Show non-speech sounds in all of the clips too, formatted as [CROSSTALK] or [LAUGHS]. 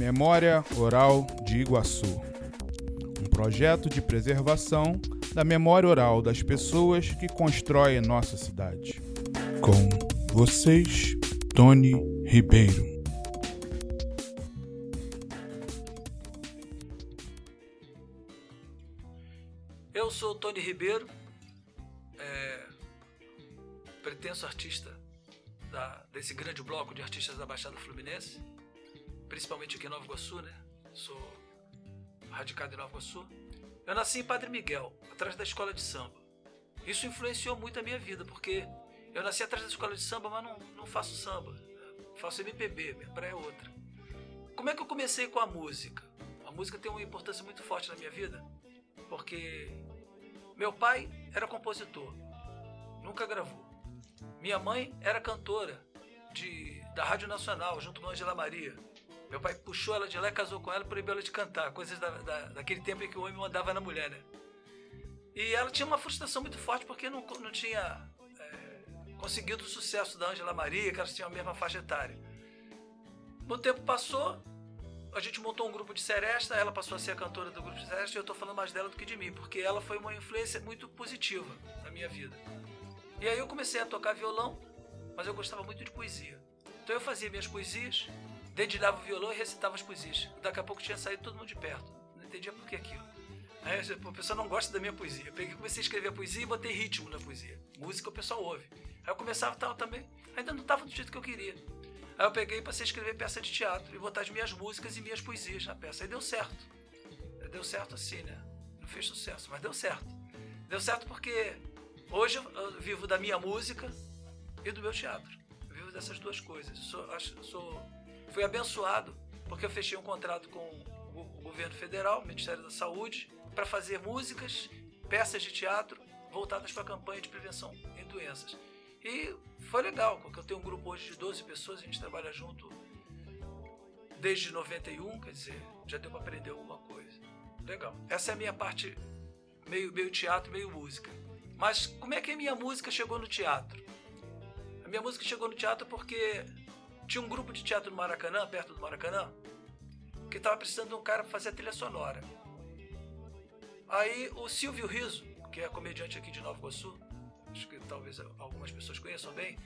Memória Oral de Iguaçu um projeto de preservação da memória oral das pessoas que constroem nossa cidade. Com vocês, Tony Ribeiro. Eu sou Tony Ribeiro, é, pretenso artista da, desse grande bloco de artistas da Baixada Fluminense, principalmente aqui em Nova Iguaçu, né? Sou radicado em Nova Iguaçu. Eu nasci em Padre Miguel, atrás da escola de samba. Isso influenciou muito a minha vida, porque eu nasci atrás da escola de samba, mas não, não faço samba. Faço MPB, minha praia é outra. Como é que eu comecei com a música? A música tem uma importância muito forte na minha vida, porque meu pai era compositor, nunca gravou. Minha mãe era cantora de, da Rádio Nacional, junto com Angela Maria. Meu pai puxou ela de lá, casou com ela, proibiu ela de cantar, coisas da, da, daquele tempo em que o homem mandava na mulher, né? E ela tinha uma frustração muito forte porque não, não tinha é, conseguido o sucesso da Angela Maria, que elas tinham a mesma faixa etária. O tempo passou, a gente montou um grupo de seresta, ela passou a ser a cantora do grupo de seresta e eu estou falando mais dela do que de mim, porque ela foi uma influência muito positiva na minha vida. E aí eu comecei a tocar violão, mas eu gostava muito de poesia. Então eu fazia minhas poesias, dedilhava o violão e recitava as poesias. Daqui a pouco tinha saído todo mundo de perto. Não entendia por que aquilo. Aí a pessoa não gosta da minha poesia. Eu peguei, comecei a escrever a poesia e botei ritmo na poesia. Música o pessoal ouve. Aí eu começava tal também. Ainda não estava do jeito que eu queria. Aí eu peguei e passei a escrever peça de teatro e botar as minhas músicas e minhas poesias na peça. Aí deu certo. Deu certo assim, né? Não fez sucesso, mas deu certo. Deu certo porque hoje eu vivo da minha música e do meu teatro. Eu vivo dessas duas coisas. Eu sou, acho, sou Fui abençoado porque eu fechei um contrato com o governo federal, o Ministério da Saúde, para fazer músicas, peças de teatro voltadas para a campanha de prevenção em doenças. E foi legal, porque eu tenho um grupo hoje de 12 pessoas, a gente trabalha junto desde 91, quer dizer, já deu para aprender alguma coisa. Legal. Essa é a minha parte meio, meio teatro, meio música. Mas como é que a minha música chegou no teatro? A minha música chegou no teatro porque tinha um grupo de teatro no Maracanã, perto do Maracanã, que estava precisando de um cara para fazer a trilha sonora. Aí o Silvio Riso, que é comediante aqui de Nova Iguaçu, acho que talvez algumas pessoas conheçam bem,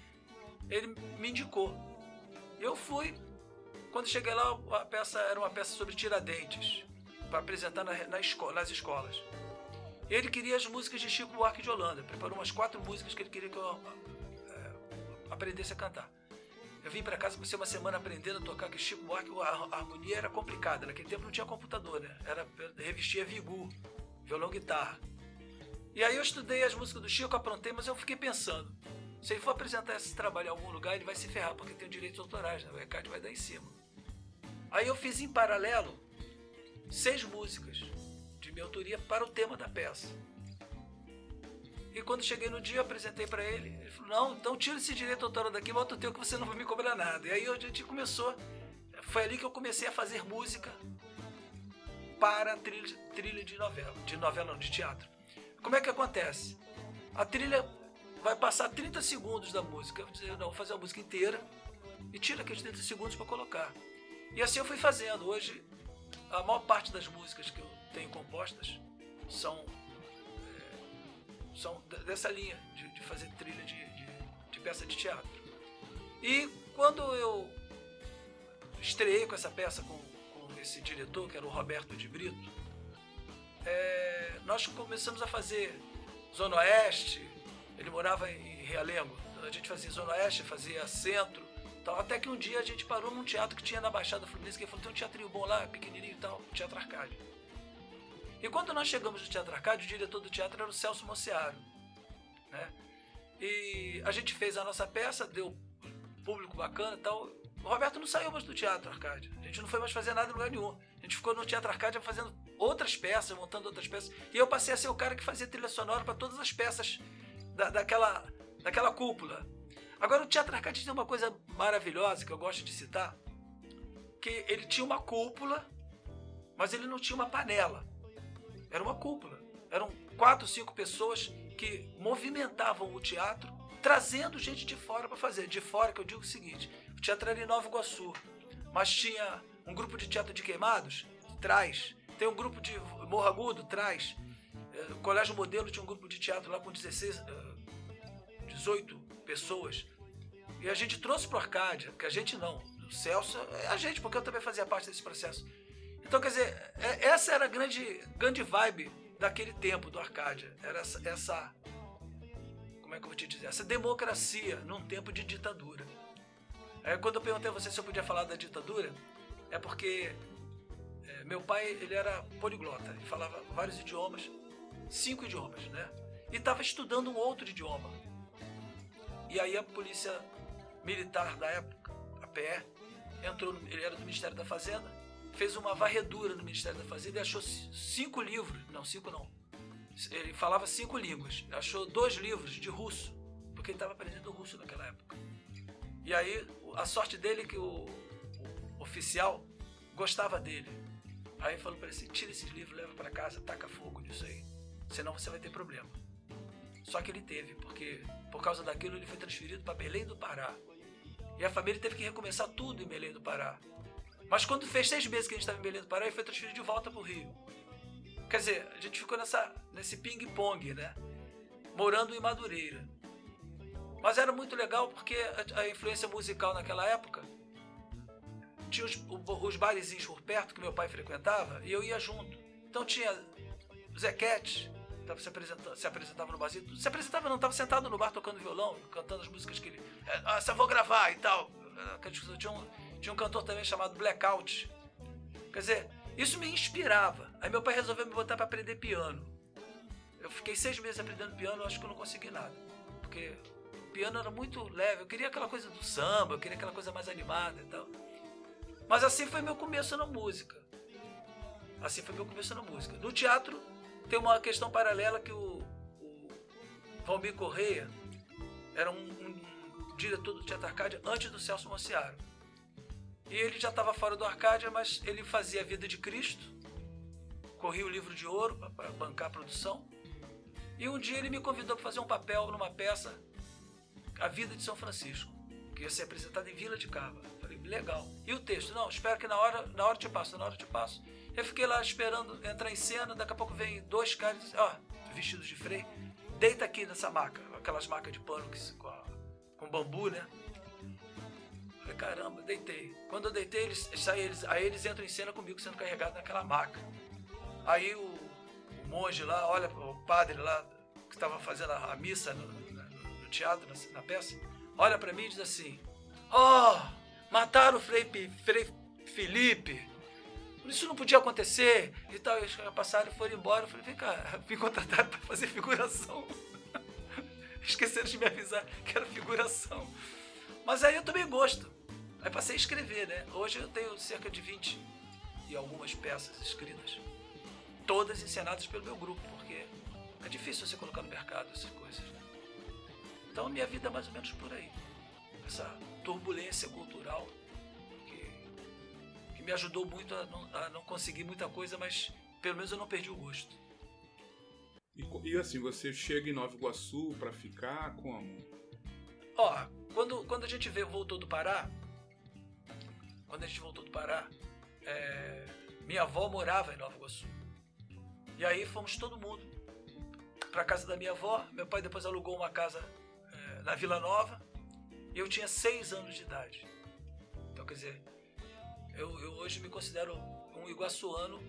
ele me indicou. Eu fui. Quando cheguei lá, a peça era uma peça sobre Tiradentes, para apresentar na, na escola, nas escolas. Ele queria as músicas de Chico Buarque de Holanda. Preparou umas quatro músicas que ele queria que eu é, aprendesse a cantar. Eu vim para casa, passei uma semana aprendendo a tocar, que Chico Buarque, a harmonia era complicada. Naquele tempo não tinha computador, né? Era, revestia vigu, violão, guitarra. E aí eu estudei as músicas do Chico, aprontei, mas eu fiquei pensando. Se ele for apresentar esse trabalho em algum lugar, ele vai se ferrar, porque tem direitos autorais, né? O ECAD vai dar em cima. Aí eu fiz em paralelo seis músicas de minha autoria para o tema da peça. E quando cheguei no dia, apresentei para ele. Ele falou: Não, então tira esse direito autoral daqui, bota o teu que você não vai me cobrar nada. E aí a gente começou. Foi ali que eu comecei a fazer música para trilha, trilha de novela. De novela, não, de teatro. Como é que acontece? A trilha vai passar 30 segundos da música. Eu vou dizer: Não, vou fazer a música inteira e tira aqueles 30 segundos para colocar. E assim eu fui fazendo. Hoje, a maior parte das músicas que eu tenho compostas são são dessa linha de, de fazer trilha de, de, de, peça de teatro. E quando eu estreiei com essa peça com, com esse diretor, que era o Roberto de Brito, é, nós começamos a fazer Zona Oeste, ele morava em Realengo, a gente fazia Zona Oeste, fazia Centro, tal, até que um dia a gente parou num teatro que tinha na Baixada Fluminense, que ele falou, tem um teatrinho bom lá, pequenininho e tal, Teatro Arcádio. E quando nós chegamos no Teatro Arcádio, o diretor do teatro era o Celso Mociaro. Né? E a gente fez a nossa peça, deu público bacana e tal. O Roberto não saiu mais do Teatro Arcádio. A gente não foi mais fazer nada em lugar nenhum. A gente ficou no Teatro Arcádio fazendo outras peças, montando outras peças. E eu passei a ser o cara que fazia trilha sonora para todas as peças da, daquela, daquela cúpula. Agora, o Teatro Arcádio tem uma coisa maravilhosa que eu gosto de citar, que ele tinha uma cúpula, mas ele não tinha uma panela. Era uma cúpula. Eram quatro, cinco pessoas que movimentavam o teatro, trazendo gente de fora para fazer. De fora, que eu digo o seguinte: o teatro era em Nova Iguaçu, mas tinha um grupo de teatro de queimados, traz. Tem um grupo de Morro Agudo, traz. É, o Colégio Modelo tinha um grupo de teatro lá com 16, 18 pessoas. E a gente trouxe para Arcádia, que a gente não, o Celso é a gente, porque eu também fazia parte desse processo. Então, quer dizer, é, essa era a grande, grande vibe daquele tempo do Arcádia. Era essa, essa, como é que eu vou te dizer? Essa democracia num tempo de ditadura. É, quando eu perguntei a você se eu podia falar da ditadura, é porque é, meu pai ele era poliglota, ele falava vários idiomas, cinco idiomas, né? E estava estudando um outro idioma. E aí a polícia militar da época, a PE, entrou, no, ele era do Ministério da Fazenda, fez uma varredura no Ministério da Fazenda e achou cinco livros, não, cinco não, ele falava cinco línguas, achou dois livros de russo, porque ele estava aprendendo russo naquela época. E aí, a sorte dele é que o, o oficial gostava dele. Aí falou para ele assim, tira esses livros, leva para casa, taca fogo nisso aí, senão você vai ter problema. Só que ele teve, porque por causa daquilo ele foi transferido para Belém do Pará. E a família teve que recomeçar tudo em Belém do Pará. Mas quando fez seis meses que a gente estava em Belém do Pará, ele foi transferido de volta para o Rio. Quer dizer, a gente ficou nessa, nesse ping-pong, né? Morando em Madureira. Mas era muito legal porque a, a influência musical naquela época tinha os, os barezinhos por perto que meu pai frequentava e eu ia junto. Então tinha Zequete, tava se, apresentando, se apresentava no barzinho. Se apresentava não, estava sentado no bar tocando violão, cantando as músicas que ele. Ah, essa vou gravar e tal. Tinha um, tinha um cantor também chamado Blackout. Quer dizer, isso me inspirava. Aí meu pai resolveu me botar para aprender piano. Eu fiquei seis meses aprendendo piano, acho que eu não consegui nada. Porque o piano era muito leve. Eu queria aquela coisa do samba, eu queria aquela coisa mais animada e tal. Mas assim foi meu começo na música. Assim foi meu começo na música. No teatro, tem uma questão paralela que o, o Valmir Correia era um, um, diretor do Teatro Arcádia antes do Celso Mociaro. E ele já estava fora do Arcádia, mas ele fazia a vida de Cristo, corria o livro de ouro para bancar a produção. E um dia ele me convidou para fazer um papel numa peça, A Vida de São Francisco, que ia ser apresentada em Vila de Cava. Falei, legal. E o texto? Não, espero que na hora, na hora te passo, na hora te passo. Eu fiquei lá esperando entrar em cena, daqui a pouco vem dois caras, ó, vestidos de freio, deita aqui nessa maca, aquelas macas de pano com, com bambu, né? Falei, caramba, deitei. Quando eu deitei, eles, eles, aí eles entram em cena comigo sendo carregado naquela maca. Aí o, o monge lá, olha, o padre lá, que estava fazendo a, missa no, no, no, teatro, na, na peça, olha para mim e diz assim: oh, mataram o Frei, Frei Felipe isso não podia acontecer e tal. Eles passaram e foram embora. Eu falei, vem cá, [LAUGHS] fui contratado para fazer figuração. [LAUGHS] Esqueceram de me avisar que era figuração. Mas aí eu tomei gosto. Aí passei a escrever, né? Hoje eu tenho cerca de 20 e algumas peças escritas. Todas encenadas pelo meu grupo, porque é difícil você colocar no mercado essas coisas. Né? Então minha vida é mais ou menos por aí. Essa turbulência cultural me ajudou muito a não, a não, conseguir muita coisa, mas pelo menos eu não perdi o gosto. E, e assim, você chega em Nova Iguaçu para ficar como? Ó, quando, quando a gente veio, voltou do Pará, quando a gente voltou do Pará, é, minha avó morava em Nova Iguaçu. E aí fomos todo mundo para casa da minha avó. Meu pai depois alugou uma casa é, na Vila Nova. E eu tinha seis anos de idade. Então, quer dizer, eu, eu hoje me considero um iguaçuano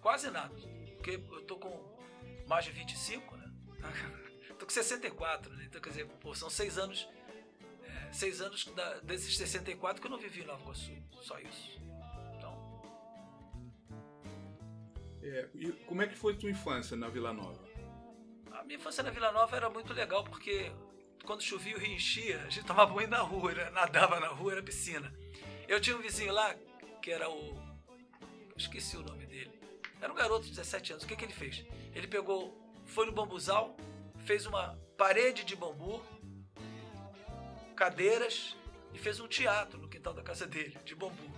quase nato. Porque eu tô com mais de 25, né? [LAUGHS] tô com 64, né? Então, quer dizer, pô, são seis anos. Seis anos da, desses 64 que eu não vivi em Nova Iguaçu. Só isso. Então. É, e como é que foi a tua infância na Vila Nova? A minha infância na Vila Nova era muito legal porque quando chovia o rio enchia, a gente tomava banho na rua, né? nadava na rua, era piscina. Eu tinha um vizinho lá que era o. Esqueci o nome dele. Era um garoto de 17 anos. O que, que ele fez? Ele pegou, foi no bambuzal, fez uma parede de bambu, cadeiras e fez um teatro no quintal da casa dele, de bambu.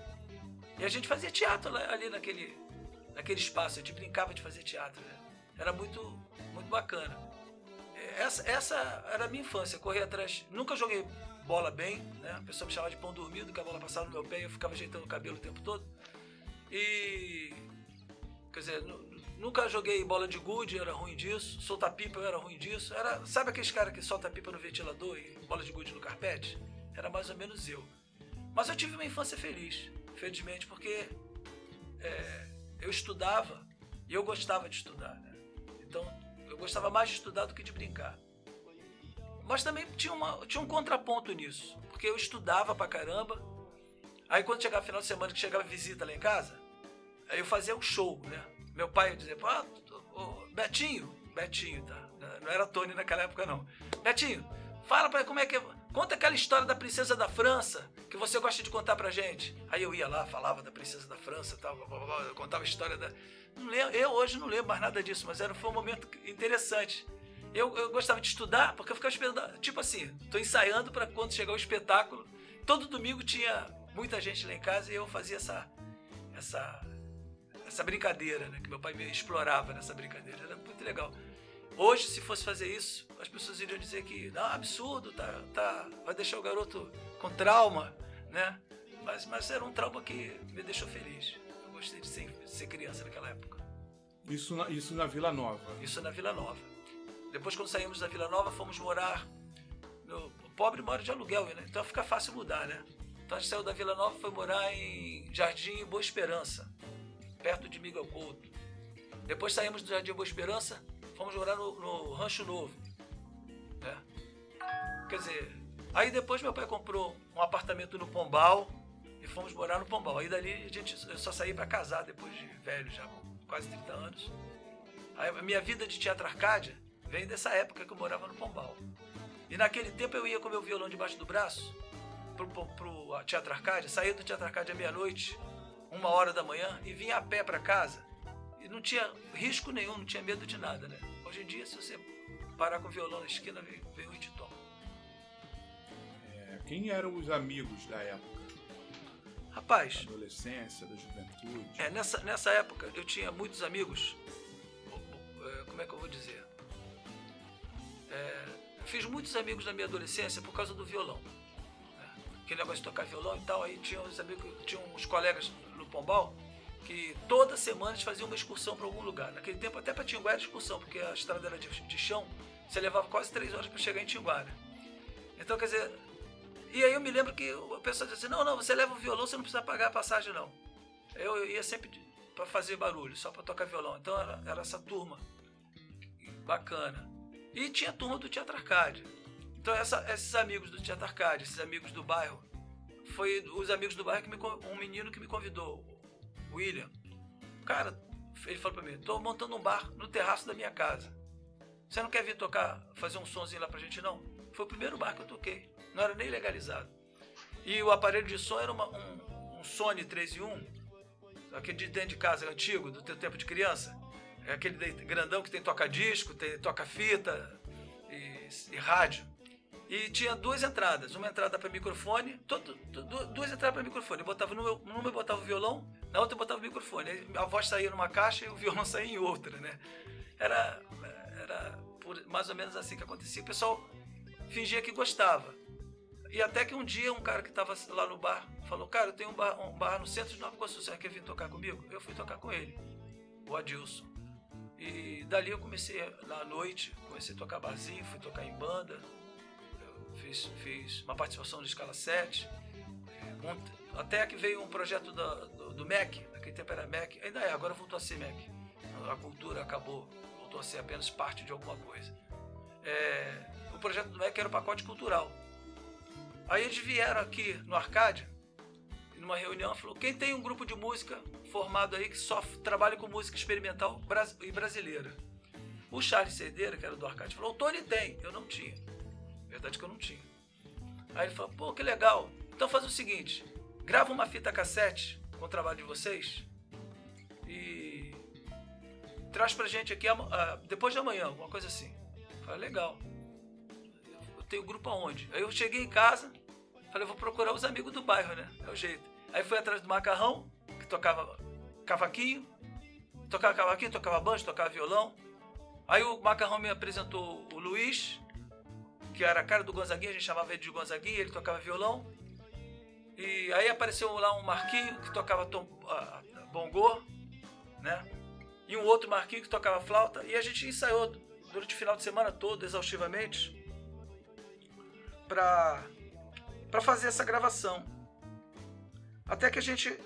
E a gente fazia teatro ali naquele, naquele espaço. A gente brincava de fazer teatro. Né? Era muito, muito bacana. Essa, essa era a minha infância, correr atrás. Nunca joguei bola bem, né? A pessoa me chamava de pão dormido, que a bola passava no meu pé e eu ficava ajeitando o cabelo o tempo todo. E. Quer dizer, nunca joguei bola de gude, era ruim disso. Soltar pipa, eu era ruim disso. Era, sabe aqueles caras que solta pipa no ventilador e bola de gude no carpete? Era mais ou menos eu. Mas eu tive uma infância feliz, felizmente, porque é, eu estudava e eu gostava de estudar. Né? Então, eu gostava mais de estudar do que de brincar. Mas também tinha, uma, tinha um contraponto nisso, porque eu estudava pra caramba. Aí quando chegava final de semana, que chegava visita lá em casa, aí eu fazia um show, né? Meu pai dizia, ah, Betinho, Betinho, tá? Não era Tony naquela época, não. Betinho, fala pra como é que é. Conta aquela história da princesa da França que você gosta de contar pra gente. Aí eu ia lá, falava da princesa da França, tal, eu contava a história da. Não lembro, eu hoje não lembro mais nada disso, mas era, foi um momento interessante. Eu, eu gostava de estudar, porque eu ficava esperando. Tipo assim, tô ensaiando para quando chegar o espetáculo. Todo domingo tinha muita gente lá em casa e eu fazia essa. essa essa brincadeira, né? Que meu pai me explorava nessa brincadeira. Era muito legal. Hoje, se fosse fazer isso, as pessoas iriam dizer que não, absurdo, tá, tá, vai deixar o garoto com trauma, né? Mas, mas era um trauma que me deixou feliz. Eu gostei de ser, de ser criança naquela época. Isso na, isso na Vila Nova? Isso na Vila Nova. Depois, quando saímos da Vila Nova, fomos morar. No, o pobre mora de aluguel, né? Então fica fácil mudar, né? Então a gente saiu da Vila Nova e foi morar em Jardim Boa Esperança, perto de Miguel Couto. Depois saímos do Jardim Boa Esperança, fomos morar no, no Rancho Novo. Né? Quer dizer, aí depois meu pai comprou um apartamento no Pombal e fomos morar no Pombal. Aí dali a gente, eu só saí para casar depois de velho, já quase 30 anos. Aí, a minha vida de teatro Arcádia Vem dessa época que eu morava no Pombal. E naquele tempo eu ia com meu violão debaixo do braço pro, pro, Teatro Arcádia, saía do Teatro Arcádia meia-noite, uma hora da manhã, e vinha a pé para casa. E não tinha risco nenhum, não tinha medo de nada, né? Hoje em dia, se você parar com o violão na esquina, vem, vem um e te toma. É, quem eram os amigos da época? Rapaz. Da adolescência, da juventude. É, nessa, nessa época eu tinha muitos amigos. É, como é que eu vou dizer? É, fiz muitos amigos na minha adolescência por causa do violão. Aquele negócio de tocar violão e tal, aí tinha uns amigos, tinha uns colegas no Pombal que toda semana eles faziam uma excursão para algum lugar. Naquele tempo até para Tinguara era excursão, porque a estrada era de, de chão, você levava quase três horas para chegar em Tinguara. Então, quer dizer, e aí eu me lembro que o pessoal dizia assim, não, não, você leva o violão, você não precisa pagar a passagem não. Eu ia sempre para fazer barulho, só para tocar violão. Então era, era essa turma bacana. E tinha a turma do Teatro Arcádia. Então essa, esses amigos do Teatro Arcádia, esses amigos do bairro, foi os amigos do bairro que me, um menino que me convidou, o William. Cara, ele falou para mim: "Tô montando um bar no terraço da minha casa. Você não quer vir tocar, fazer um sonzinho lá pra gente não?" Foi o primeiro bar que eu toquei. Não era nem legalizado. E o aparelho de som era uma, um, um Sony 3 em 1, aquele de dentro de casa antigo, do teu tempo de criança. É aquele grandão que tem toca-disco, toca-fita e, e, rádio. E tinha duas entradas, uma entrada para microfone, todo, duas entradas para microfone. Eu botava numa, numa eu botava o violão, na outra eu botava o microfone. A voz saía numa caixa e o violão [LAUGHS] saía em outra, né? Era, era mais ou menos assim que acontecia. O pessoal fingia que gostava. E até que um dia um cara que estava lá no bar falou: Cara, eu tenho um bar, um bar no centro de Nova Construção, quer vir tocar comigo? Eu fui tocar com ele, o Adilson. E dali eu comecei na noite, comecei a tocar barzinho, fui tocar em banda, fiz, fiz uma participação de escala 7. Um, até que veio um projeto do, do, do, MEC, naquele tempo era MEC, ainda é, agora voltou a ser MEC. A cultura acabou, voltou a ser apenas parte de alguma coisa. É, o projeto do MEC era o pacote cultural. Aí eles vieram aqui no Arcádia, numa reunião, falou: quem tem um grupo de música formado aí que só trabalha com música experimental e brasileira? O Charles Cedeira, que era do Arcade, falou: o Tony tem. Eu não tinha. Verdade que eu não tinha. Aí ele falou: pô, que legal. Então faz o seguinte: grava uma fita cassete com o trabalho de vocês e traz pra gente aqui depois de amanhã, alguma coisa assim. Falei: legal. Eu tenho grupo aonde? Aí eu cheguei em casa, falei: vou procurar os amigos do bairro, né? É o jeito. Aí fui atrás do macarrão, que tocava cavaquinho, tocava cavaquinho, tocava banjo, tocava violão. Aí o macarrão me apresentou o Luiz, que era a cara do Gonzaguinha, a gente chamava ele de Gonzaguinha, ele tocava violão. E aí apareceu lá um Marquinho, que tocava tom, bongô, né? E um outro Marquinho que tocava flauta. E a gente ensaiou durante o final de semana todo, exaustivamente, para para fazer essa gravação. Até que a gente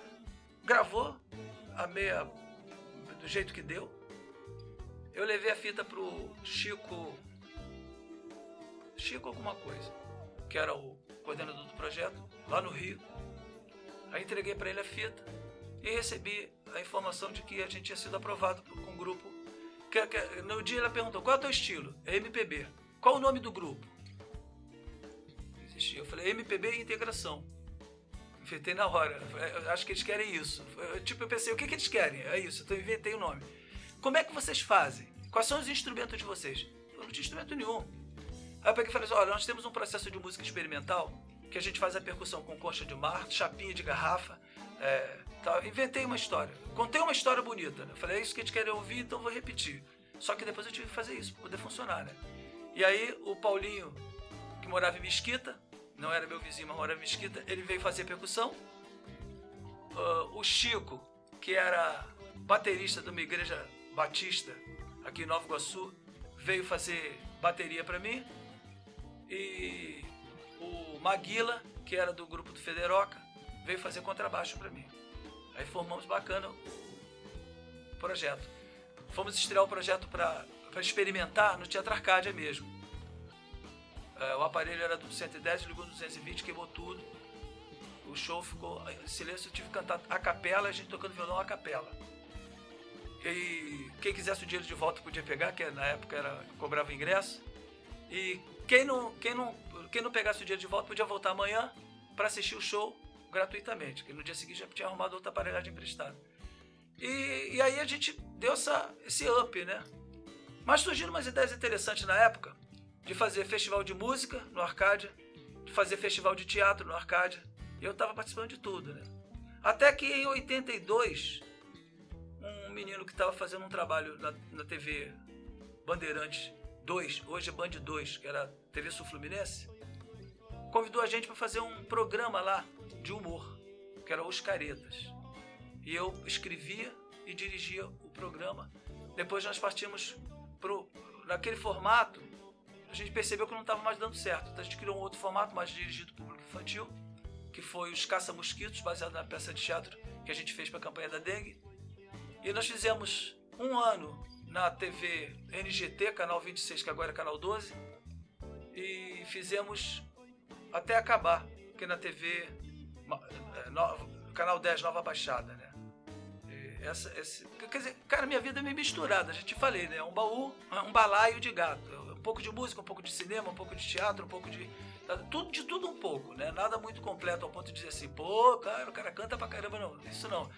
gravou a meia do jeito que deu. Eu levei a fita pro Chico Chico alguma coisa, que era o coordenador do projeto, lá no Rio. Aí entreguei para ele a fita e recebi a informação de que a gente tinha sido aprovado com um grupo. Que, que, no dia ela perguntou: qual é o teu estilo? É MPB. Qual o nome do grupo? Eu falei: MPB Integração. Inventei na hora. Acho que eles querem isso. Tipo, eu pensei: o que, que eles querem? É isso. Então inventei o nome. Como é que vocês fazem? Quais são os instrumentos de vocês? Eu não tinha instrumento nenhum. Aí eu peguei e falei assim: olha, nós temos um processo de música experimental que a gente faz a percussão com concha de mar, chapinha de garrafa. É, tá, inventei uma história. Contei uma história bonita. Né? Falei, é isso que a gente quer ouvir, então vou repetir. Só que depois eu tive que fazer isso para poder funcionar, né? E aí o Paulinho, que morava em Mesquita, não era meu vizinho, mas morava em Mesquita, ele veio fazer percussão. Uh, o Chico, que era baterista de uma igreja batista aqui em Nova Iguaçu, veio fazer bateria para mim. E o Maguila, que era do grupo do Federoca, veio fazer contrabaixo para mim. Aí formamos bacana o projeto. Fomos estrear o projeto para experimentar no Teatro Arcádia mesmo. É, o aparelho era do 110, ligou no 220, queimou tudo. O show ficou em silêncio, eu tive que cantar a capela, a gente tocando violão a capela. E quem quisesse o dinheiro de volta podia pegar, que na época era cobrava ingresso. E quem não, quem não, quem não pegasse o dinheiro de volta podia voltar amanhã para assistir o show gratuitamente, que no dia seguinte já tinha arrumado outra aparelhagem emprestada. E, e aí a gente deu essa, esse up, né? Mas surgiram umas ideias interessantes na época de fazer festival de música no Arcádia, de fazer festival de teatro no Arcádia. Eu estava participando de tudo, né? Até que em 82, um menino que estava fazendo um trabalho na, na TV Bandeirantes 2, hoje é Band 2, que era TV Sul Fluminense, convidou a gente para fazer um programa lá de humor, que era Os Caretas. E eu escrevia e dirigia o programa. Depois nós partimos pro naquele formato, a gente percebeu que não estava mais dando certo. Então a gente criou um outro formato mais dirigido para o público infantil, que foi os Caça-Mosquitos, baseado na peça de teatro que a gente fez para a campanha da dengue. E nós fizemos um ano na TV NGT, canal 26, que agora é canal 12, e fizemos até acabar, que na TV é, no, canal 10 Nova Baixada, né? essa, esse, quer dizer, cara, minha vida é meio misturada, já te falei, né? Um baú, um balaio de gato. Um pouco de música, um pouco de cinema, um pouco de teatro, um pouco de. Tudo, de tudo um pouco, né? Nada muito completo ao ponto de dizer assim, pô, cara, o cara canta pra caramba, não. Isso não.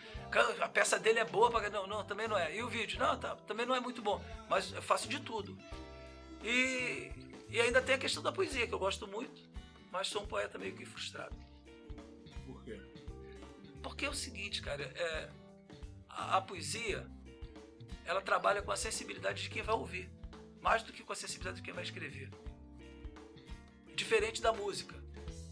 A peça dele é boa pra Não, não, também não é. E o vídeo? Não, tá, também não é muito bom. Mas eu faço de tudo. E, e ainda tem a questão da poesia, que eu gosto muito, mas sou um poeta meio que frustrado. Por quê? Porque é o seguinte, cara, é, a, a poesia ela trabalha com a sensibilidade de quem vai ouvir, mais do que com a sensibilidade de quem vai escrever. Diferente da música.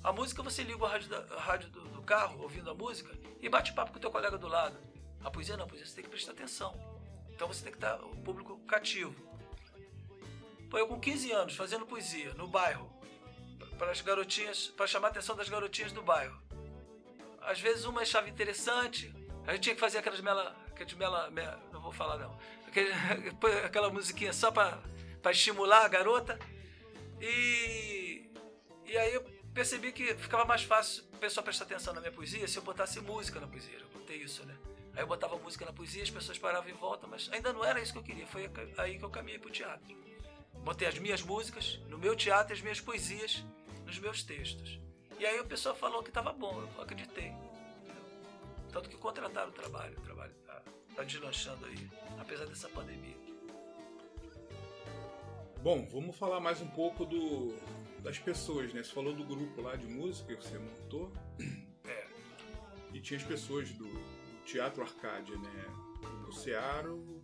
A música você liga a rádio, da, a rádio do, do, carro, ouvindo a música, e bate papo com o teu colega do lado. A poesia não, a poesia você tem que prestar atenção. Então você tem que estar o público cativo. Pô, eu com 15 anos fazendo poesia no bairro, para as garotinhas, para chamar a atenção das garotinhas do bairro. Às vezes uma achava interessante, a gente tinha que fazer aquelas mela. Aquelas mela, mela não vou falar não. Aquele, [LAUGHS] aquela musiquinha só para estimular a garota. E, e aí eu percebi que ficava mais fácil a pessoa prestar atenção na minha poesia se eu botasse música na poesia. Eu botei isso, né? Aí eu botava música na poesia, as pessoas paravam em volta, mas ainda não era isso que eu queria. Foi aí que eu caminhei para o teatro. Botei as minhas músicas no meu teatro, as minhas poesias nos meus textos. E aí o pessoal falou que estava bom, eu acreditei. Tanto que contrataram o trabalho, o trabalho está tá deslanchando aí, apesar dessa pandemia. Bom, vamos falar mais um pouco do, das pessoas, né? Você falou do grupo lá de música que você montou. É. E tinha as pessoas do Teatro Arcádia, né? O Mociaro.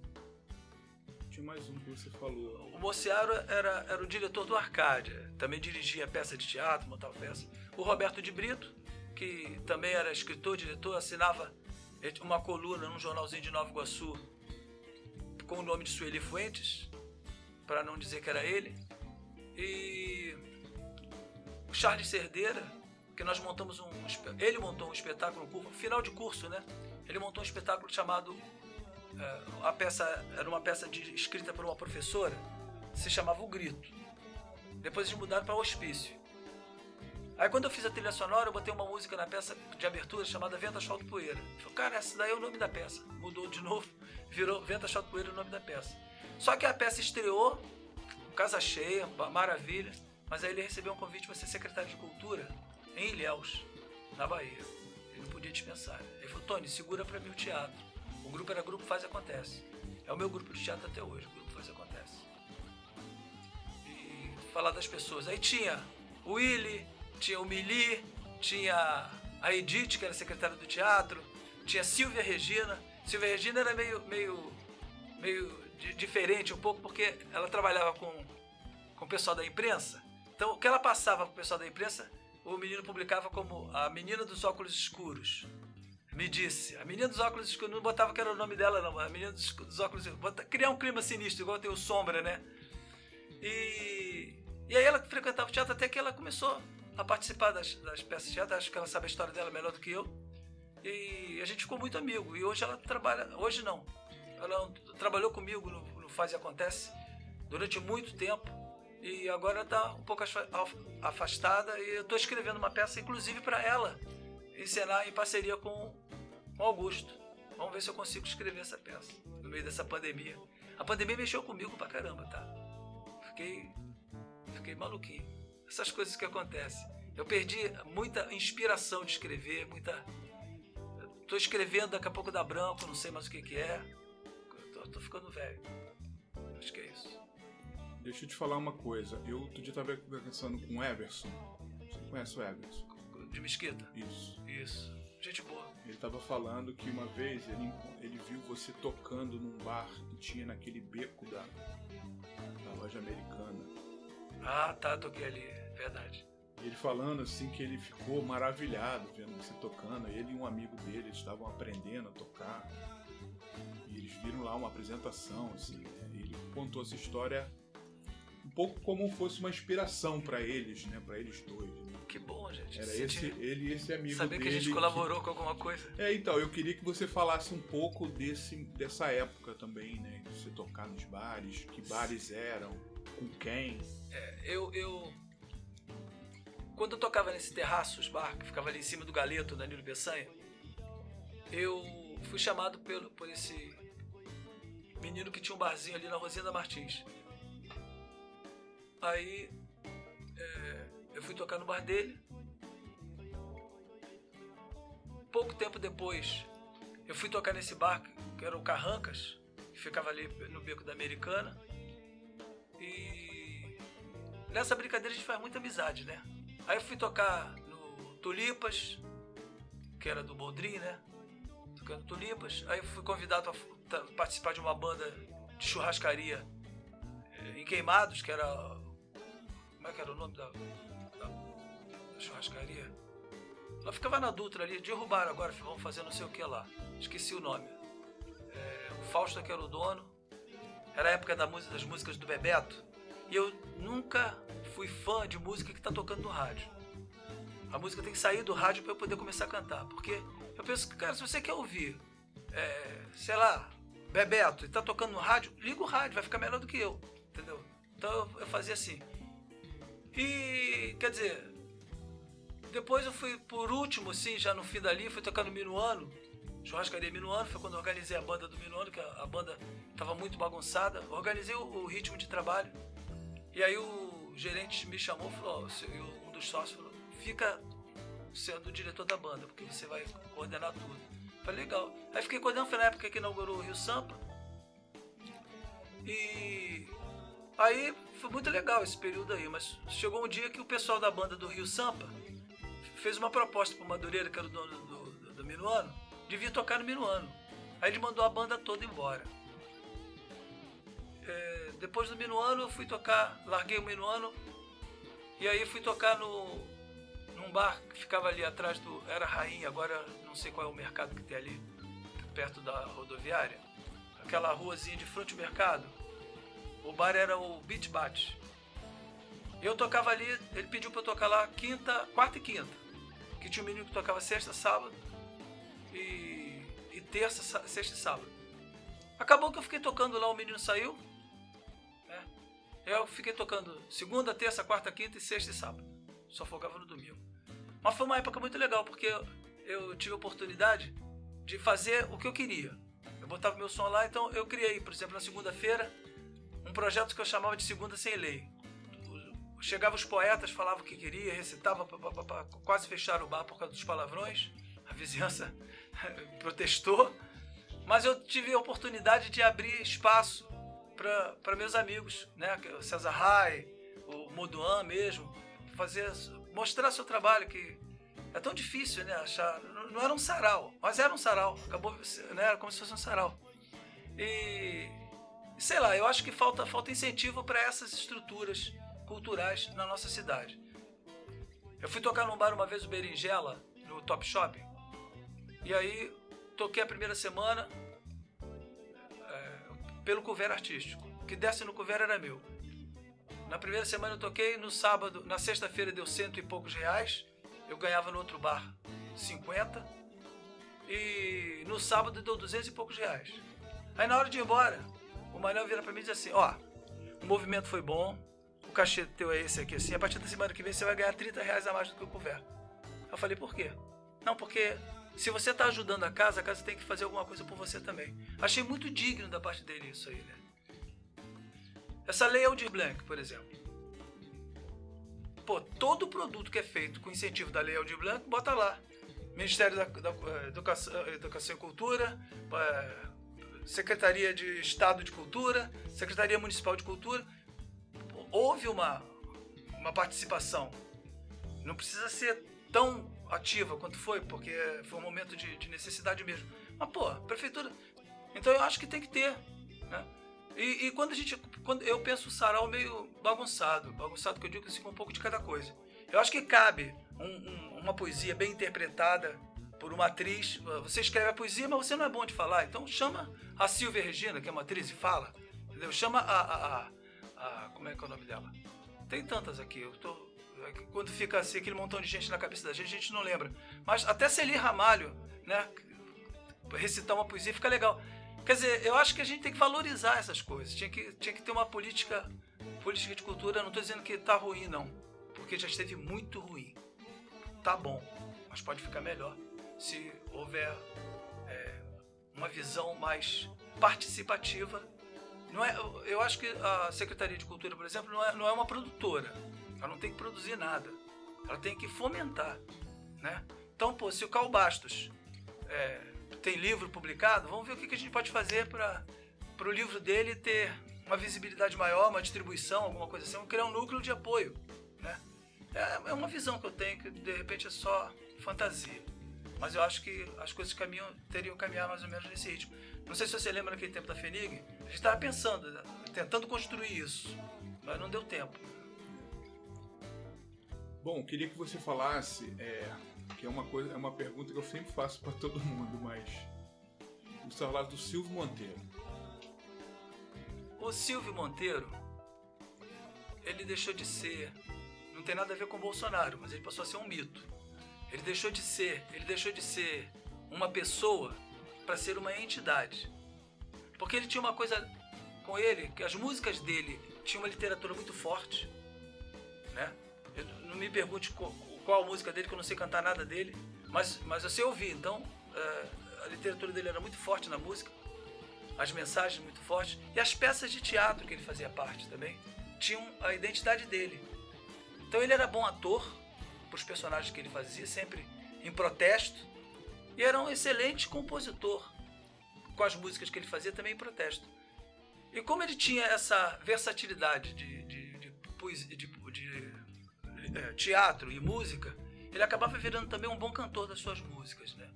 Tinha mais um que você falou. O Mociaro era, era o diretor do Arcádia. Também dirigia peça de teatro, montava peça. O Roberto de Brito, que também era escritor, diretor, assinava uma coluna num jornalzinho de Nova Iguaçu com o nome de Sueli Fuentes, para não dizer que era ele. E o Charles Cerdeira, que nós montamos um. Ele montou um espetáculo, final de curso, né? Ele montou um espetáculo chamado. Eh, a peça era uma peça de, escrita por uma professora, se chamava O Grito. Depois eles mudaram para Hospício. Aí quando eu fiz a trilha sonora, eu botei uma música na peça de abertura chamada Vento, Asfalto Poeira. Falei, cara, essa daí é o nome da peça. Mudou de [LAUGHS] novo, virou Vento, Asfalto Poeira o nome da peça. Só que a peça estreou, casa cheia, maravilha, mas aí ele recebeu um convite para ser secretário de Cultura em Ilhéus, na Bahia. Ele não podia dispensar. Ele falou, Tony, segura para mim o teatro. O grupo era Grupo Faz Acontece. É o meu grupo de teatro até hoje, Grupo Faz Acontece. E falar das pessoas. Aí tinha o Willy, tinha o Mili, tinha a Edith, que era secretária do teatro, tinha Silvia Regina. Silvia Regina era meio, meio, meio diferente um pouco, porque ela trabalhava com, com o pessoal da imprensa. Então, o que ela passava para o pessoal da imprensa, o menino publicava como a menina dos óculos escuros. Me disse, a menina dos óculos escuros, não botava que era o nome dela, não, a menina dos, dos óculos escuros. Criar um clima sinistro, igual tem o Sombra, né? E, e aí ela frequentava o teatro até que ela começou a participar das, das peças de teatro. Acho que ela sabe a história dela melhor do que eu. E a gente ficou muito amigo. E hoje ela trabalha. Hoje não. Ela trabalhou comigo no, no Faz e Acontece durante muito tempo. E agora está um pouco afastada. E eu estou escrevendo uma peça, inclusive, para ela encenar em parceria com o Augusto. Vamos ver se eu consigo escrever essa peça no meio dessa pandemia. A pandemia mexeu comigo pra caramba, tá? Fiquei, fiquei maluquinho essas coisas que acontecem. Eu perdi muita inspiração de escrever, muita. Estou escrevendo, daqui a pouco dá branco, não sei mais o que, que é. Estou ficando velho. Acho que é isso. Deixa eu te falar uma coisa. Eu outro dia estava conversando com o Everson. Você conhece o Everson? De Mesquita? Isso. Isso. Gente boa. Ele estava falando que uma vez ele, ele viu você tocando num bar que tinha naquele beco da, da loja americana. Ah, tá, toquei ali, verdade. Ele falando assim que ele ficou maravilhado vendo você tocando. Ele e um amigo dele estavam aprendendo a tocar. E eles viram lá uma apresentação, assim. Né? Ele contou essa história pouco como fosse uma inspiração para eles, né? Para eles dois. Né? Que bom, gente. Era esse, ele e esse amigo Saber que a gente colaborou que... com alguma coisa. É, então, eu queria que você falasse um pouco desse, dessa época também, né? De você tocar nos bares, que bares eram, com quem. É, eu, eu. Quando eu tocava nesse terraço, os bar, que ficava ali em cima do galeto, Danilo Bessanha, eu fui chamado pelo, por esse menino que tinha um barzinho ali na Rosinha da Martins. Aí é, eu fui tocar no bar dele. Pouco tempo depois, eu fui tocar nesse bar que era o Carrancas, que ficava ali no beco da Americana. E nessa brincadeira a gente faz muita amizade, né? Aí eu fui tocar no Tulipas, que era do Boldrin, né? Tocando Tulipas. Aí eu fui convidado para participar de uma banda de churrascaria eh, em Queimados, que era. Como é que era o nome da, da, da churrascaria? Ela ficava na Dutra ali, derrubaram agora, vão fazer não sei o que lá. Esqueci o nome. É, o Fausto que era o dono. Era a época da música, das músicas do Bebeto. E eu nunca fui fã de música que está tocando no rádio. A música tem que sair do rádio para eu poder começar a cantar. Porque eu penso que, cara, se você quer ouvir, é, sei lá, Bebeto e tá tocando no rádio, liga o rádio, vai ficar melhor do que eu. Entendeu? Então eu, eu fazia assim. E, quer dizer, depois eu fui, por último, assim, já no fim dali, fui tocar no Minuano Churrascaria Minuano, foi quando organizei a banda do Minuano, que a, a banda estava muito bagunçada. Organizei o, o, ritmo de trabalho. E aí o gerente me chamou falou, um dos sócios falou, fica sendo o diretor da banda, porque você vai coordenar tudo. Falei, legal. Aí fiquei coordenando, foi na época que inaugurou o Rio Sampa. E aí foi muito legal esse período aí, mas chegou um dia que o pessoal da banda do Rio Sampa fez uma proposta para o Madureira, que era o dono do, do, do Minuano, tocar no Minuano. Aí ele mandou a banda toda embora. É, depois do Minuano eu fui tocar, larguei o Minuano e aí fui tocar no, num bar que ficava ali atrás do. Era Rainha, agora não sei qual é o mercado que tem ali. perto da rodoviária, aquela ruazinha de frente ao mercado. O bar era o Beach Bat. Eu tocava ali, ele pediu para eu tocar lá quinta, quarta e quinta. Que tinha um menino que tocava sexta, sábado e, e terça, sexta e sábado. Acabou que eu fiquei tocando lá, o menino saiu. Né? Eu fiquei tocando segunda, terça, quarta, quinta e sexta e sábado. Só folgava no domingo. Mas foi uma época muito legal, porque eu, eu tive a oportunidade de fazer o que eu queria. Eu botava meu som lá, então eu criei, por exemplo, na segunda-feira, um projeto que eu chamava de Segunda Sem Lei. Chegava os poetas, falavam o que queria, recitava, pá, pá, pá, quase fecharam o bar por causa dos palavrões. A vizinhança [LAUGHS] protestou. Mas eu tive a oportunidade de abrir espaço para meus amigos, né? O César Rai, o Moduan mesmo, fazer, mostrar seu trabalho que é tão difícil, né? Achar, não era um sarau, mas era um sarau, acabou, né? Era como se fosse um sarau. E sei lá, eu acho que falta falta incentivo para essas estruturas culturais na nossa cidade. Eu fui tocar num bar uma vez o Berinjela, no Top Shop. E aí toquei a primeira semana é, pelo cover artístico. O que desce no cover era meu. Na primeira semana eu toquei, no sábado, na sexta-feira deu cento e poucos reais. Eu ganhava no outro bar 50. E no sábado deu duzentos e poucos reais. Aí na hora de ir embora, o Manel vira para mim e diz assim: Ó, o movimento foi bom, cachê teu é esse aqui, assim, a partir da semana que vem você vai ganhar 30 reais a mais do que o couvert. Eu falei, por quê? Não, porque se você está ajudando a casa, a casa tem que fazer alguma coisa por você também. Achei muito digno da parte dele isso aí, né? Essa lei Aldir Blanc, por exemplo. Pô, todo produto que é feito com incentivo da lei Aldir Blanc, bota lá. Ministério da, da eh, Educação, Educação e Cultura, Secretaria de Estado de Cultura, Secretaria Municipal de Cultura houve uma, uma participação. Não precisa ser tão ativa quanto foi, porque foi um momento de, de necessidade mesmo. Mas, pô, prefeitura. Então eu acho que tem que ter. Né? E, e, quando a gente. Quando eu penso o sarau meio bagunçado, bagunçado que eu digo assim, com um pouco de cada coisa. Eu acho que cabe um, um, uma poesia bem interpretada por uma atriz. Você escreve a poesia, mas você não é bom de falar. Então chama a Silvia Regina, que é uma atriz, e fala. Entendeu? Chama a, a, a a, como é que é o nome dela? Tem tantas aqui, eu tô, é quando fica assim, aquele montão de gente na cabeça da gente, a gente não lembra. Mas até Celir Ramalho, né, recitar uma poesia fica legal. Quer dizer, eu acho que a gente tem que valorizar essas coisas. Tinha que, tinha que ter uma política, política de cultura. Não estou dizendo que está ruim, não, porque já esteve muito ruim. Tá bom, mas pode ficar melhor se houver é, uma visão mais participativa não é, eu acho que a Secretaria de Cultura, por exemplo, não é, não é uma produtora. Ela não tem que produzir nada. Ela tem que fomentar. Né? Então, pô, se o Cal Bastos é, tem livro publicado, vamos ver o que, a gente pode fazer para o livro dele ter uma visibilidade maior, uma distribuição, alguma coisa assim. Vamos criar um núcleo de apoio. Né? É, é uma visão que eu tenho que de repente é só fantasia. Mas eu acho que as coisas caminham, teriam que caminhar mais ou menos nesse ritmo. Não sei se você lembra naquele tempo da FENIG, a gente estava pensando, tentando construir isso, mas não deu tempo. Bom, queria que você falasse, é, que é uma coisa, é uma pergunta que eu sempre faço para todo mundo, mas você falasse do Silvio Monteiro. O Silvio Monteiro, ele deixou de ser, não tem nada a ver com o Bolsonaro, mas ele passou a ser um mito. Ele deixou de ser, ele deixou de ser uma pessoa para ser uma entidade. Porque ele tinha uma coisa com ele, que as músicas dele tinham uma literatura muito forte, né? Eu, não me pergunte qual, qual, a música dele, que eu não sei cantar nada dele, mas, mas eu sei ouvir, então uh, a literatura dele era muito forte na música, as mensagens muito fortes, e as peças de teatro que ele fazia parte também tinham a identidade dele. Então ele era bom ator, para os personagens que ele fazia, sempre em protesto, e era um excelente compositor com as músicas que ele fazia também em protesto. E como ele tinha essa versatilidade de, de, de, de, de é, teatro e música, ele acabava virando também um bom cantor das suas músicas. Né?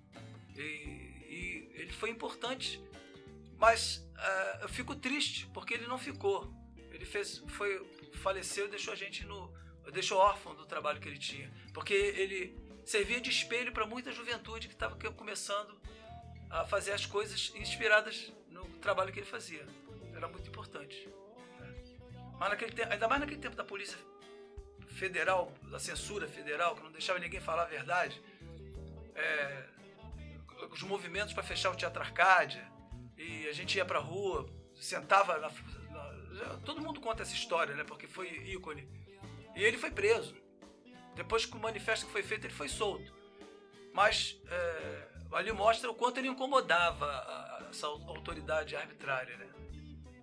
E, e ele foi importante, mas uh, eu fico triste porque ele não ficou. Ele fez, foi, faleceu e deixou a gente no, deixou órfão do trabalho que ele tinha, porque ele servia de espelho para muita juventude que estava começando a fazer as coisas inspiradas no trabalho que ele fazia. Era muito importante. Né? Mas naquele tempo, ainda mais naquele tempo da polícia federal, da censura federal, que não deixava ninguém falar a verdade, é, os movimentos para fechar o Teatro Arcádia, e a gente ia para rua, sentava na, na, Todo mundo conta essa história, né? Porque foi ícone. E ele foi preso. Depois que o manifesto que foi feito, ele foi solto. Mas é, ali mostra o quanto ele incomodava a, a, essa autoridade arbitrária, né?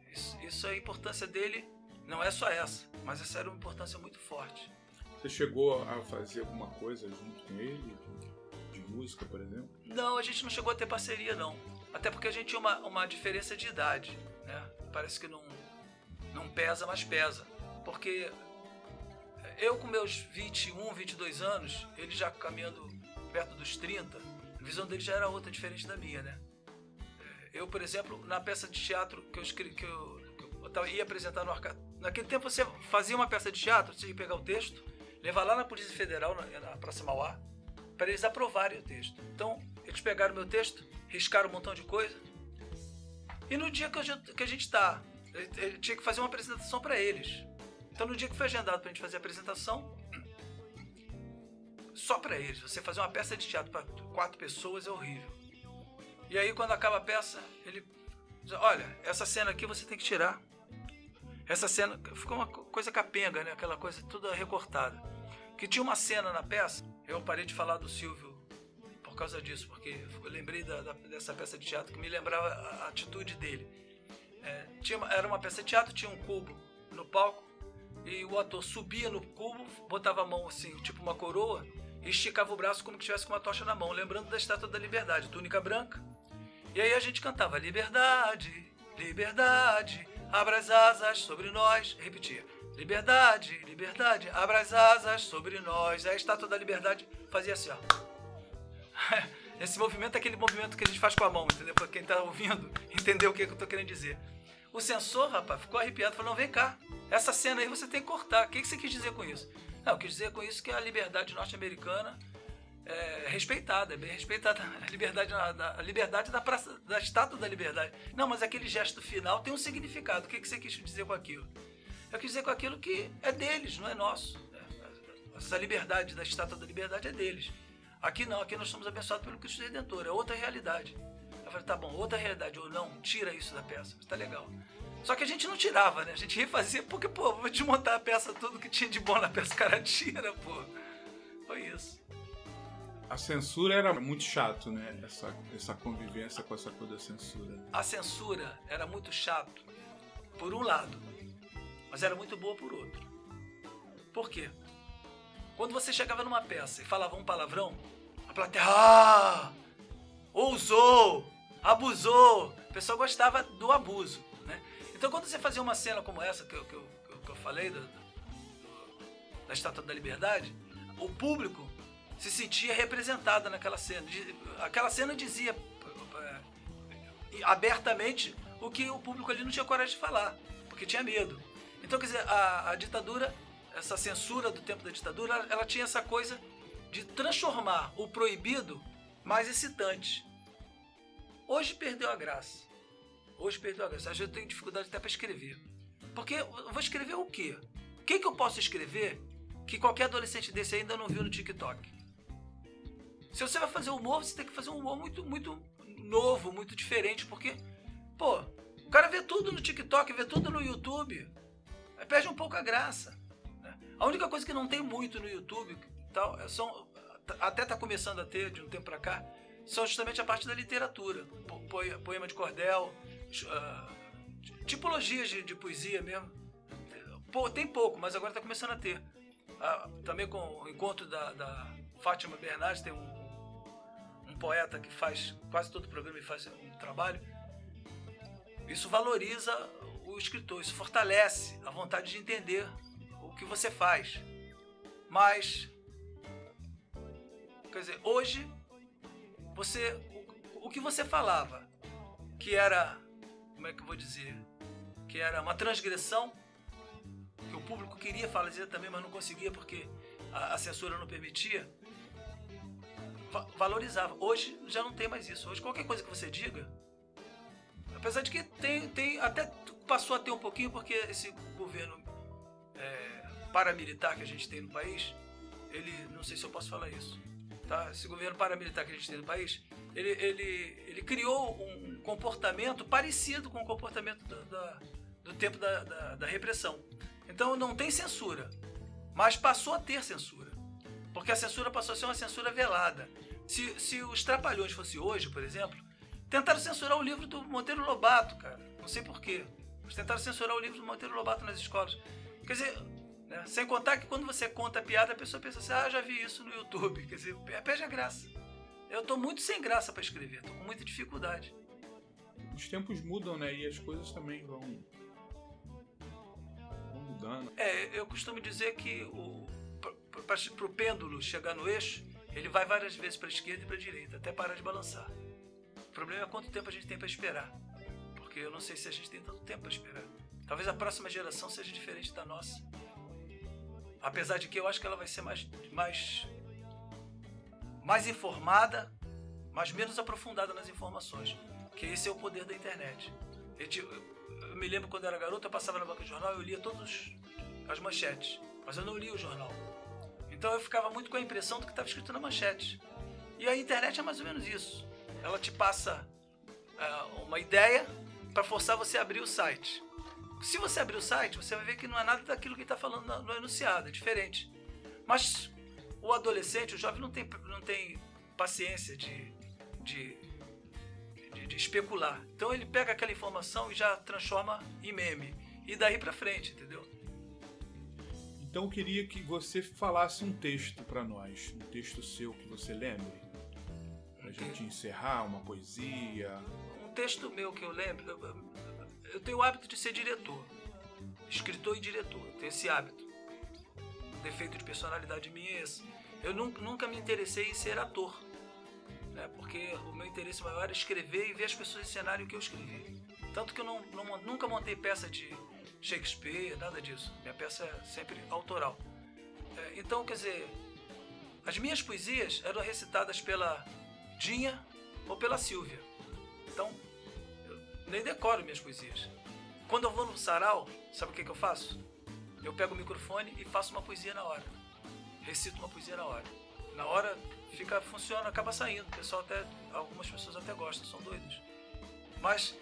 Isso, isso, a importância dele não é só essa, mas essa era uma importância muito forte. Você chegou a fazer alguma coisa junto com ele? De música, por exemplo? Não, a gente não chegou a ter parceria, não. Até porque a gente tinha uma, uma diferença de idade, né? Parece que não, não pesa, mas pesa. Porque eu com meus 21, 22 anos, ele já caminhando perto dos 30, a visão dele já era outra, diferente da minha, né? É, eu, por exemplo, na peça de teatro que eu, escrevi, que eu, que eu ia apresentar no Arcado, naquele tempo você fazia uma peça de teatro, você ia pegar o texto, levar lá na Polícia Federal, na, na Praça Mauá, para eles aprovarem o texto. Então, eles pegaram meu texto, riscaram um montão de coisa. E no dia que, que a gente está, tinha que fazer uma apresentação para eles. Então no dia que foi agendado para a gente fazer a apresentação, só para eles, você fazer uma peça de teatro para quatro pessoas é horrível. E aí quando acaba a peça, ele diz, olha, essa cena aqui você tem que tirar. Essa cena ficou uma coisa capenga, né? Aquela coisa toda recortada. Que tinha uma cena na peça, eu parei de falar do Silvio por causa disso, porque eu lembrei da, da, dessa peça de teatro que me lembrava a, atitude dele. É, tinha, era uma peça de teatro, tinha um cubo no palco e o ator subia no cubo, botava a mão assim, tipo uma coroa, e esticava o braço como que tivesse com uma tocha na mão, lembrando da Estátua da Liberdade, túnica branca. E aí a gente cantava Liberdade, Liberdade, abra as asas sobre nós. Repetia. Liberdade, liberdade, abra as asas sobre nós. A estátua da liberdade fazia assim, ó. [LAUGHS] Esse movimento é aquele movimento que a gente faz com a mão, entendeu? Para quem está ouvindo entender o que, que eu estou querendo dizer. O censor, rapaz, ficou arrepiado, falou: não, vem cá, essa cena aí você tem que cortar. O que, você quis dizer com isso? Não, eu quis dizer com isso que a liberdade norte-americana é respeitada, é bem respeitada. [LAUGHS] A liberdade, a, liberdade da, praça, da estátua da liberdade. Não, mas aquele gesto final tem um significado. O que, que você quis dizer com aquilo? Eu quis dizer com aquilo que é deles, não é nosso. Essa liberdade da estátua da liberdade é deles. Aqui não, aqui nós somos abençoados pelo Cristo Redentor, é outra realidade. Falei, tá bom, outra realidade, ou não, tira isso da peça, está legal. Só que a gente não tirava, né? A gente refazia porque, pô, vou desmontar a peça, tudo que tinha de bom na peça, o cara tira, pô. Foi isso. A censura era muito chato, né? Essa, essa convivência com essa coisa da censura. A censura era muito chato, por um lado, mas era muito boa por outro. Por quê? Quando você chegava numa peça e falava um palavrão, plateia, ah, ousou, abusou. O pessoal gostava do abuso. Né? Então, quando você fazia uma cena como essa que eu, que eu, que eu falei, da, da Estátua da Liberdade, o público se sentia representado naquela cena. Aquela cena dizia é, abertamente o que o público ali não tinha coragem de falar, porque tinha medo. Então, quer dizer, a, a ditadura, essa censura do tempo da ditadura, ela tinha essa coisa de transformar o proibido mais excitante. Hoje perdeu a graça. Hoje perdeu a graça. Às vezes eu tenho dificuldade até para escrever. Porque eu vou escrever o quê? O que, que eu posso escrever que qualquer adolescente desse ainda não viu no TikTok? Se você vai fazer humor, você tem que fazer um humor muito, muito novo, muito diferente, porque, pô, o cara vê tudo no TikTok, vê tudo no YouTube, aí perde um pouco a graça. Né? A única coisa que não tem muito no YouTube tal, é são, até está começando a ter de um tempo para cá, são justamente a parte da literatura. Poema de cordel, uh, tipologias de, de, poesia mesmo. Tem pouco, mas agora está começando a ter. Uh, também com o encontro da, da Fátima Bernardes, tem um, um poeta que faz quase todo o programa e faz um trabalho. Isso valoriza o escritor, isso fortalece a vontade de entender o que você faz. Mas Quer dizer, hoje, você, o, o que você falava, que era, como é que eu vou dizer, que era uma transgressão, que o público queria fazer também, mas não conseguia porque a, a censura não permitia, va- valorizava. Hoje já não tem mais isso. Hoje qualquer coisa que você diga, apesar de que tem, tem até passou a ter um pouquinho porque esse governo é, paramilitar que a gente tem no país, ele, não sei se eu posso falar isso, tá? Esse governo paramilitar que a gente tem no país, ele, ele, ele criou um comportamento parecido com o comportamento da- da- do tempo da, da, da repressão. Então não tem censura, mas passou a ter censura. Porque a censura passou a ser uma censura velada. Se, se os Trapalhões fosse hoje, por exemplo, tentaram censurar o livro do Monteiro Lobato, cara. Não sei porquê. Eles tentaram censurar o livro do Monteiro Lobato nas escolas. Quer dizer, né, sem contar que quando você conta a piada, a pessoa pensa assim, ah, já vi isso no YouTube. Quer dizer, perde a graça. Eu tô muito sem graça para escrever, tô com muita dificuldade. Os tempos mudam, né? E as coisas também vão, vão mudando. É, eu costumo dizer que o para o pêndulo chegar no eixo, ele vai várias vezes para a esquerda e para a direita, até parar de balançar. O problema é quanto tempo a gente tem para esperar. Porque eu não sei se a gente tem tanto tempo para esperar. Talvez a próxima geração seja diferente da nossa. Apesar de que eu acho que ela vai ser mais, mais, mais informada, mas menos aprofundada nas informações. Que esse é o poder da internet. Eu, eu- eu me lembro quando eu era garoto, eu passava na banca de jornal e eu lia todas as manchetes, mas eu não lia o jornal. Então eu ficava muito com a impressão do que estava escrito na manchete. E a internet é mais ou menos isso. Ela te passa ah, uma ideia para forçar você a abrir o site. Se você abrir o site, você vai ver que não é nada daquilo que está falando no enunciado, é diferente. Mas o adolescente, o jovem, não tem, não tem paciência de, de, de, de especular. Então ele pega aquela informação e já transforma em meme. E daí para frente, entendeu? Então eu queria que você falasse um texto para nós, um texto seu que você lembre, pra gente encerrar, uma poesia. Um texto meu que eu lembro, eu, tenho o hábito de ser diretor, escritor e diretor, eu tenho esse hábito. Um defeito de personalidade minha é esse. Eu nunca, me interessei em ser ator, né? porque o meu interesse maior era escrever e ver as pessoas encenarem o que eu escrevi. Tanto que eu não, não nunca montei peça de Shakespeare, nada disso. Minha peça é sempre autoral. É, então, quer dizer, as minhas poesias eram recitadas pela Dinha ou pela Silvia. Então, nem decoro minhas poesias. Quando eu vou no sarau, sabe o que, que eu faço? Eu pego o microfone e faço uma poesia na hora. Recito uma poesia na hora. Na hora fica, funciona, acaba saindo. O pessoal até, algumas pessoas até gostam, são doidos. Mas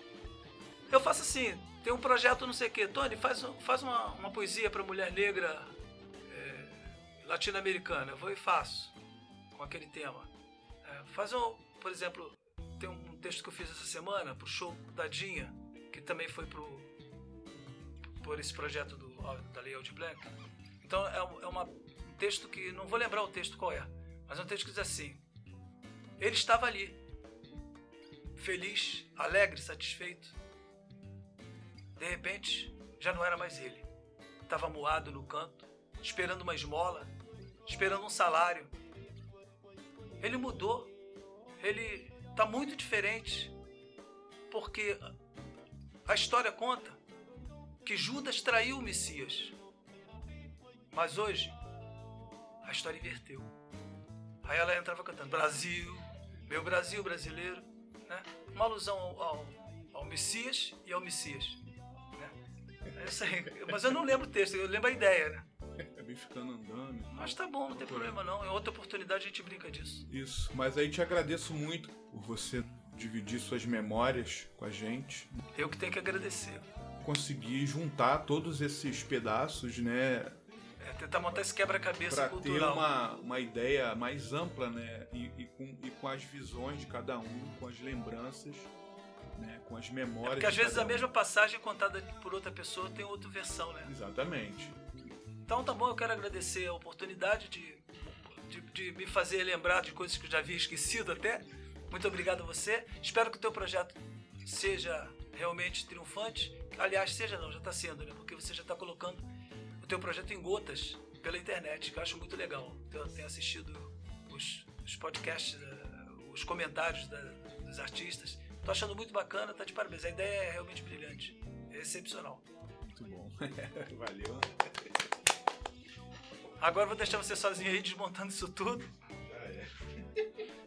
eu faço assim, tem um projeto não sei o que, Tony, faz, faz uma, uma poesia para mulher negra é, latino-americana. Eu vou e faço com aquele tema. É, faz um, por exemplo, tem um texto que eu fiz essa semana pro show da Dinha, que também foi pro por esse projeto do, da Lei Aldir Blanc. Então é, é uma, um texto que não vou lembrar o texto qual é, mas é um texto que diz assim: Ele estava ali, feliz, alegre, satisfeito. De repente, já não era mais ele. Estava moado no canto, esperando uma esmola, esperando um salário. Ele mudou. Ele está muito diferente. Porque a história conta que Judas traiu o Messias. Mas hoje, a história inverteu. Aí ela entrava cantando Brasil, meu Brasil brasileiro. Né? Uma alusão ao, ao, ao Messias e ao Messias. né? É. Mas eu não lembro o texto, eu lembro a ideia. Né? Ficando andando. Mas tá bom, não tem problema não. Em outra oportunidade a gente brinca disso. Isso, mas aí te agradeço muito por você dividir suas memórias com a gente. Eu que tenho que agradecer. Conseguir juntar todos esses pedaços, né? É tentar montar esse quebra-cabeça Para ter cultural. uma, uma ideia mais ampla, né? E, e com, e com as visões de cada um, com as lembranças, né? Com as memórias. Porque às vezes a mesma passagem contada por outra pessoa tem outra versão, né? Exatamente. Então tá bom, eu quero agradecer a oportunidade de, de, de me fazer lembrar de coisas que eu já havia esquecido até. Muito obrigado a você. Espero que o teu projeto seja realmente triunfante. Aliás, seja não, já está sendo, né? Porque você já está colocando o teu projeto em gotas pela internet, que eu acho muito legal. Eu tenho assistido os, os podcasts, eh, os comentários da- dos artistas. Tô achando muito bacana, tá de parabéns. A ideia é realmente brilhante, é excepcional. Muito bom. [LAUGHS] Valeu. Agora eu vou deixar você sozinho aí desmontando isso tudo.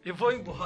e vou embora.